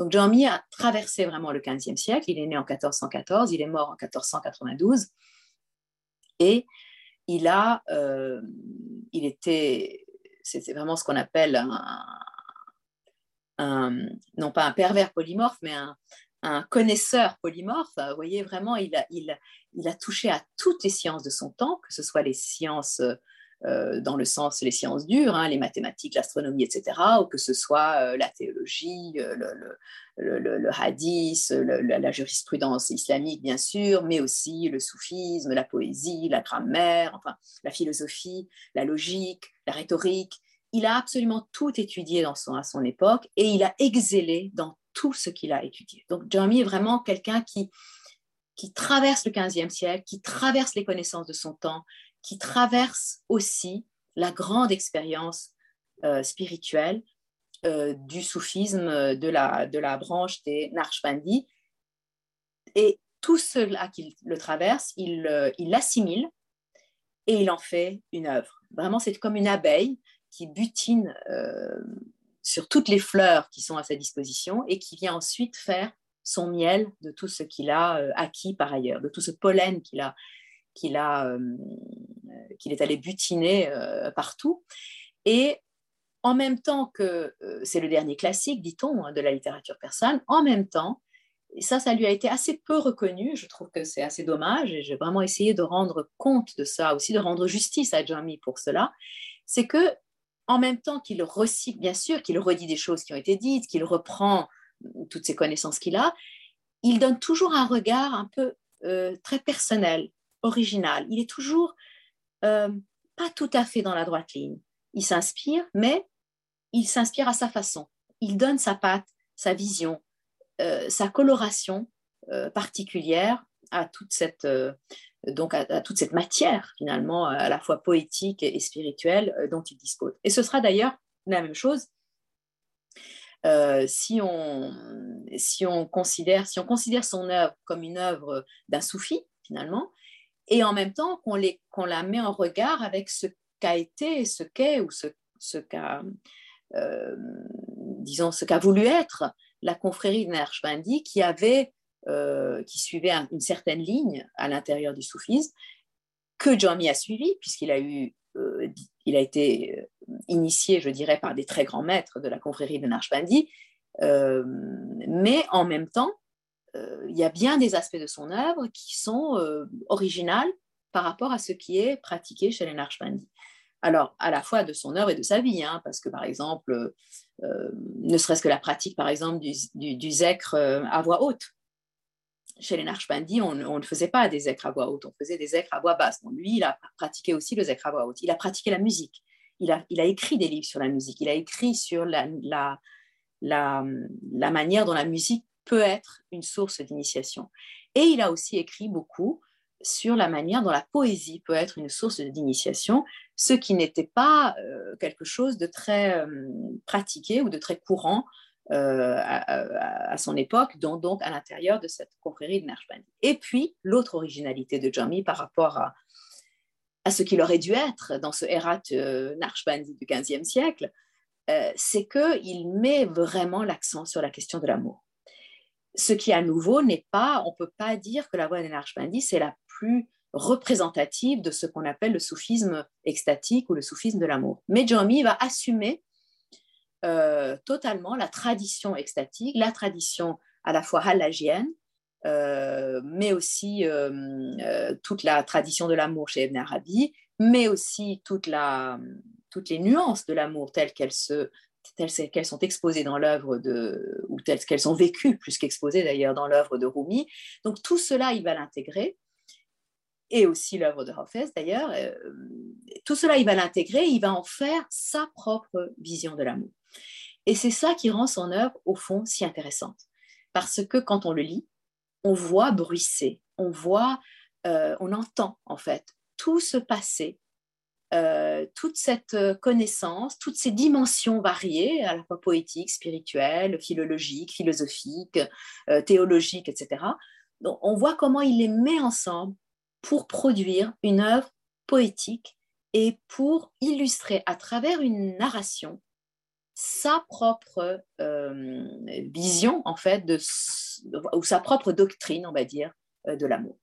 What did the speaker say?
Donc Jami a traversé vraiment le XVe siècle. Il est né en 1414, il est mort en 1492. Et il a, euh, il était, c'était vraiment ce qu'on appelle un, non pas un pervers polymorphe, mais un, connaisseur polymorphe. Vous voyez, vraiment, il a, il a touché à toutes les sciences de son temps, que ce soit les sciences euh, dans le sens les sciences dures, hein, les mathématiques, l'astronomie, etc., ou que ce soit euh, la théologie, euh, le, hadith, la jurisprudence islamique, bien sûr, mais aussi le soufisme, la poésie, la grammaire, enfin, la philosophie, la logique, la rhétorique. Il a absolument tout étudié dans son, à son époque et il a excellé dans tout ce qu'il a étudié. Donc, Jeremy est vraiment quelqu'un qui, qui traverse le 15e siècle, qui traverse les connaissances de son temps, qui traverse aussi la grande expérience euh, spirituelle euh, du soufisme de la, de la branche des Narshbandi. Et tout cela qu'il le traverse, il euh, l'assimile et il en fait une œuvre. Vraiment, c'est comme une abeille qui butine sur toutes les fleurs qui sont à sa disposition et qui vient ensuite faire son miel de tout ce qu'il a acquis par ailleurs, de tout ce pollen qu'il a, qu'il a, euh, qu'il est allé butiner euh, partout. Et en même temps que euh, c'est le dernier classique, dit-on, hein, de la littérature persane, en même temps, ça, ça lui a été assez peu reconnu. Je trouve que c'est assez dommage et j'ai vraiment essayé de rendre compte de ça, aussi de rendre justice à Jami pour cela. C'est que, en même temps qu'il recycle, bien sûr, qu'il redit des choses qui ont été dites, qu'il reprend toutes ces connaissances qu'il a, il donne toujours un regard un peu très personnel, original. Il est toujours euh, pas tout à fait dans la droite ligne. Il s'inspire, mais il s'inspire à sa façon. Il donne sa patte, sa vision, euh, sa coloration euh, particulière à toute cette donc à, toute cette matière finalement à la fois poétique et, spirituelle dont il dispose. Et ce sera d'ailleurs la même chose si, on, si, on considère, si on considère son œuvre comme une œuvre d'un soufi, finalement, et en même temps qu'on qu'on la met en regard avec ce qu'a été, ce qu'est ou ce, ce qu'a, euh, disons, voulu être la confrérie de Nershbandi qui avait, euh, qui suivait une certaine ligne à l'intérieur du soufisme que Jami a suivi puisqu'il a eu, euh, il a été initié, je dirais, par des très grands maîtres de la confrérie de Narshbandi, mais en même temps, il y a bien des aspects de son œuvre qui sont euh, originales par rapport à ce qui est pratiqué chez les Narshbandi. Alors, à la fois de son œuvre et de sa vie, hein, parce que par exemple, euh, ne serait-ce que la pratique, par exemple, du, du, zècre à voix haute. Chez les Narshbandi, on, ne faisait pas des zècres à voix haute, on faisait des zècres à voix basse. lui, il a pratiqué aussi le zècre à voix haute. Il a pratiqué la musique. Il a, écrit des livres sur la musique. Il a écrit sur la, la manière dont la musique peut être une source d'initiation. Et il a aussi écrit beaucoup sur la manière dont la poésie peut être une source d'initiation, ce qui n'était pas euh, quelque chose de très euh, pratiqué ou de très courant euh, à, son époque, donc, à l'intérieur de cette confrérie de Narshbandi. Et puis, l'autre originalité de Jami par rapport à, ce qu'il aurait dû être dans ce Herat Narshbandi du XVe siècle, c'est qu'il met vraiment l'accent sur la question de l'amour ce qui à nouveau n'est pas, on ne peut pas dire que la voix des Narshbandi, c'est la plus représentative de ce qu'on appelle le soufisme extatique ou le soufisme de l'amour. Mais Jami va assumer euh, totalement la tradition extatique, la tradition à la fois halagienne, euh, mais aussi euh, toute la tradition de l'amour chez Ibn Arabi, mais aussi toutes les nuances de l'amour telles qu'elles se telles qu'elles sont exposées dans l'œuvre de, ou telles qu'elles sont vécues, plus qu'exposées d'ailleurs dans l'œuvre de Rumi. Donc tout cela, il va l'intégrer, et aussi l'œuvre de Hafez d'ailleurs. Euh, tout cela, il va l'intégrer, il va en faire sa propre vision de l'amour. Et c'est ça qui rend son œuvre, au fond, si intéressante. Parce que quand on le lit, on voit bruisser, on voit, euh, on entend en fait tout ce passé euh, toute cette euh, connaissance, toutes ces dimensions variées, à la fois poétiques, spirituelles, philologiques, philosophiques, euh, théologiques, etc. On voit comment il les met ensemble pour produire une œuvre poétique et pour illustrer à travers une narration sa propre euh, vision, en fait, ou sa propre doctrine, on va dire, de l'amour.